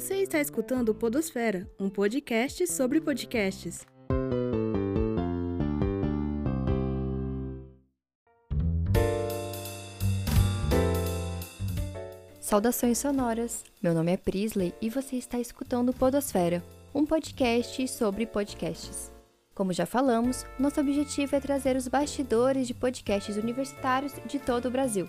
Você está escutando Podosfera, um podcast sobre podcasts. Saudações sonoras! Meu nome é Prisley e você está escutando Podosfera, um podcast sobre podcasts. Como já falamos, nosso objetivo é trazer os bastidores de podcasts universitários de todo o Brasil.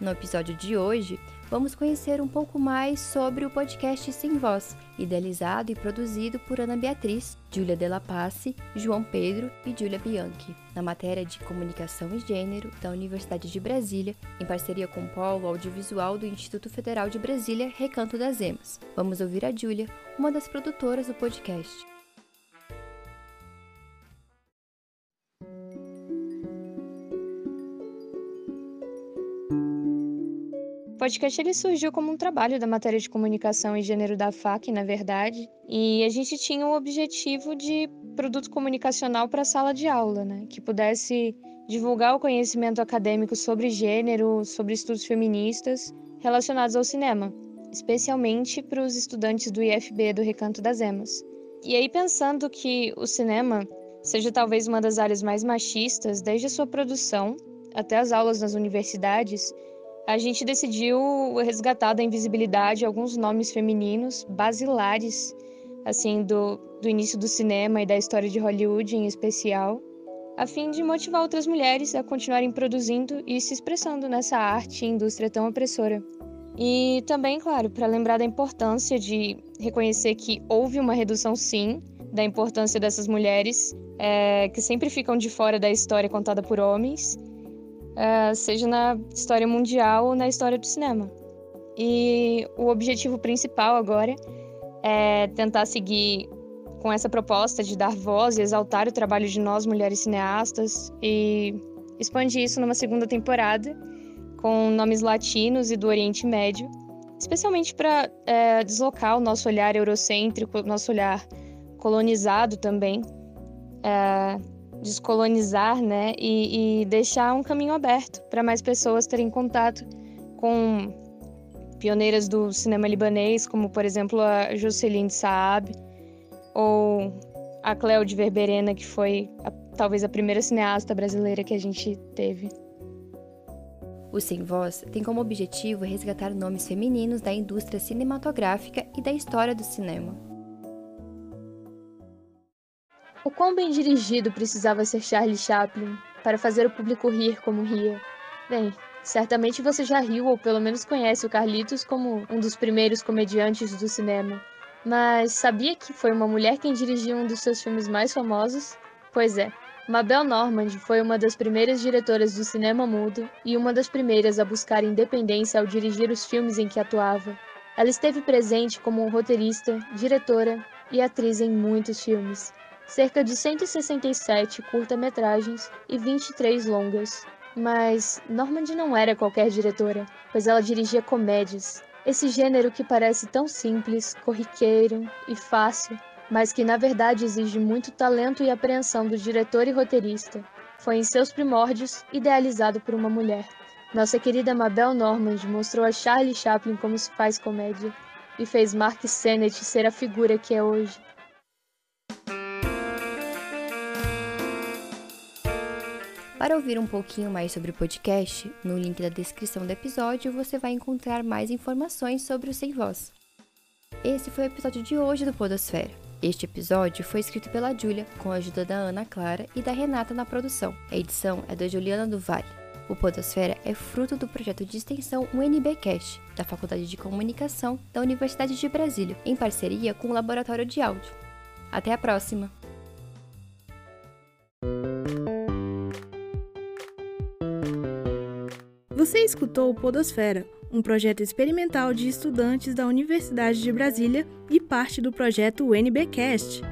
No episódio de hoje, vamos conhecer um pouco mais sobre o podcast Sem Voz, idealizado e produzido por Ana Beatriz, Júlia Della Pace, João Pedro e Júlia Bianchi, na matéria de Comunicação e Gênero da Universidade de Brasília, em parceria com o Polo Audiovisual do Instituto Federal de Brasília, Recanto das Emas. Vamos ouvir a Júlia, uma das produtoras do podcast. Podcast ele surgiu como um trabalho da matéria de comunicação e gênero da FAC, na verdade, e a gente tinha o objetivo de produto comunicacional para a sala de aula, né, que pudesse divulgar o conhecimento acadêmico sobre gênero, sobre estudos feministas relacionados ao cinema, especialmente para os estudantes do IFB do Recanto das Emas. E aí pensando que o cinema seja talvez uma das áreas mais machistas desde a sua produção até as aulas nas universidades, a gente decidiu resgatar da invisibilidade alguns nomes femininos basilares, assim, do, do início do cinema e da história de Hollywood em especial, a fim de motivar outras mulheres a continuarem produzindo e se expressando nessa arte e indústria tão opressora. E também, claro, para lembrar da importância de reconhecer que houve uma redução, sim, da importância dessas mulheres, é, que sempre ficam de fora da história contada por homens, uh, seja na história mundial ou na história do cinema. E o objetivo principal agora é tentar seguir com essa proposta de dar voz e exaltar o trabalho de nós, mulheres cineastas, e expandir isso numa segunda temporada com nomes latinos e do Oriente Médio, especialmente para é, deslocar o nosso olhar eurocêntrico, o nosso olhar colonizado também, é, descolonizar, né, e, e deixar um caminho aberto para mais pessoas terem contato com pioneiras do cinema libanês, como por exemplo a Jocelyn Saab ou a Cleo de Verberena, que foi a, talvez a primeira cineasta brasileira que a gente teve. O Sem Voz tem como objetivo resgatar nomes femininos da indústria cinematográfica e da história do cinema. O quão bem dirigido precisava ser Charlie Chaplin para fazer o público rir como ria? Bem, certamente você já riu ou pelo menos conhece o Carlitos como um dos primeiros comediantes do cinema. Mas sabia que foi uma mulher quem dirigiu um dos seus filmes mais famosos? Pois é, Mabel Normand foi uma das primeiras diretoras do cinema mudo e uma das primeiras a buscar independência ao dirigir os filmes em que atuava. Ela esteve presente como roteirista, diretora e atriz em muitos filmes, cerca de 167 curta-metragens e 23 longas. Mas Normand não era qualquer diretora, pois ela dirigia comédias. Esse gênero que parece tão simples, corriqueiro e fácil, mas que na verdade exige muito talento e apreensão do diretor e roteirista, foi em seus primórdios idealizado por uma mulher. Nossa querida Mabel Normand mostrou a Charlie Chaplin como se faz comédia e fez Mark Sennett ser a figura que é hoje. Para ouvir um pouquinho mais sobre o podcast, no link da descrição do episódio você vai encontrar mais informações sobre o Sem Voz. Esse foi o episódio de hoje do Podosfera. Este episódio foi escrito pela Júlia, com a ajuda da Ana Clara e da Renata na produção. A edição é da Juliana do. O Podosfera é fruto do projeto de extensão UNBcast, da Faculdade de Comunicação da Universidade de Brasília, em parceria com o Laboratório de Áudio. Até a próxima! Você escutou o Podosfera, um projeto experimental de estudantes da Universidade de Brasília e parte do projeto UNBcast.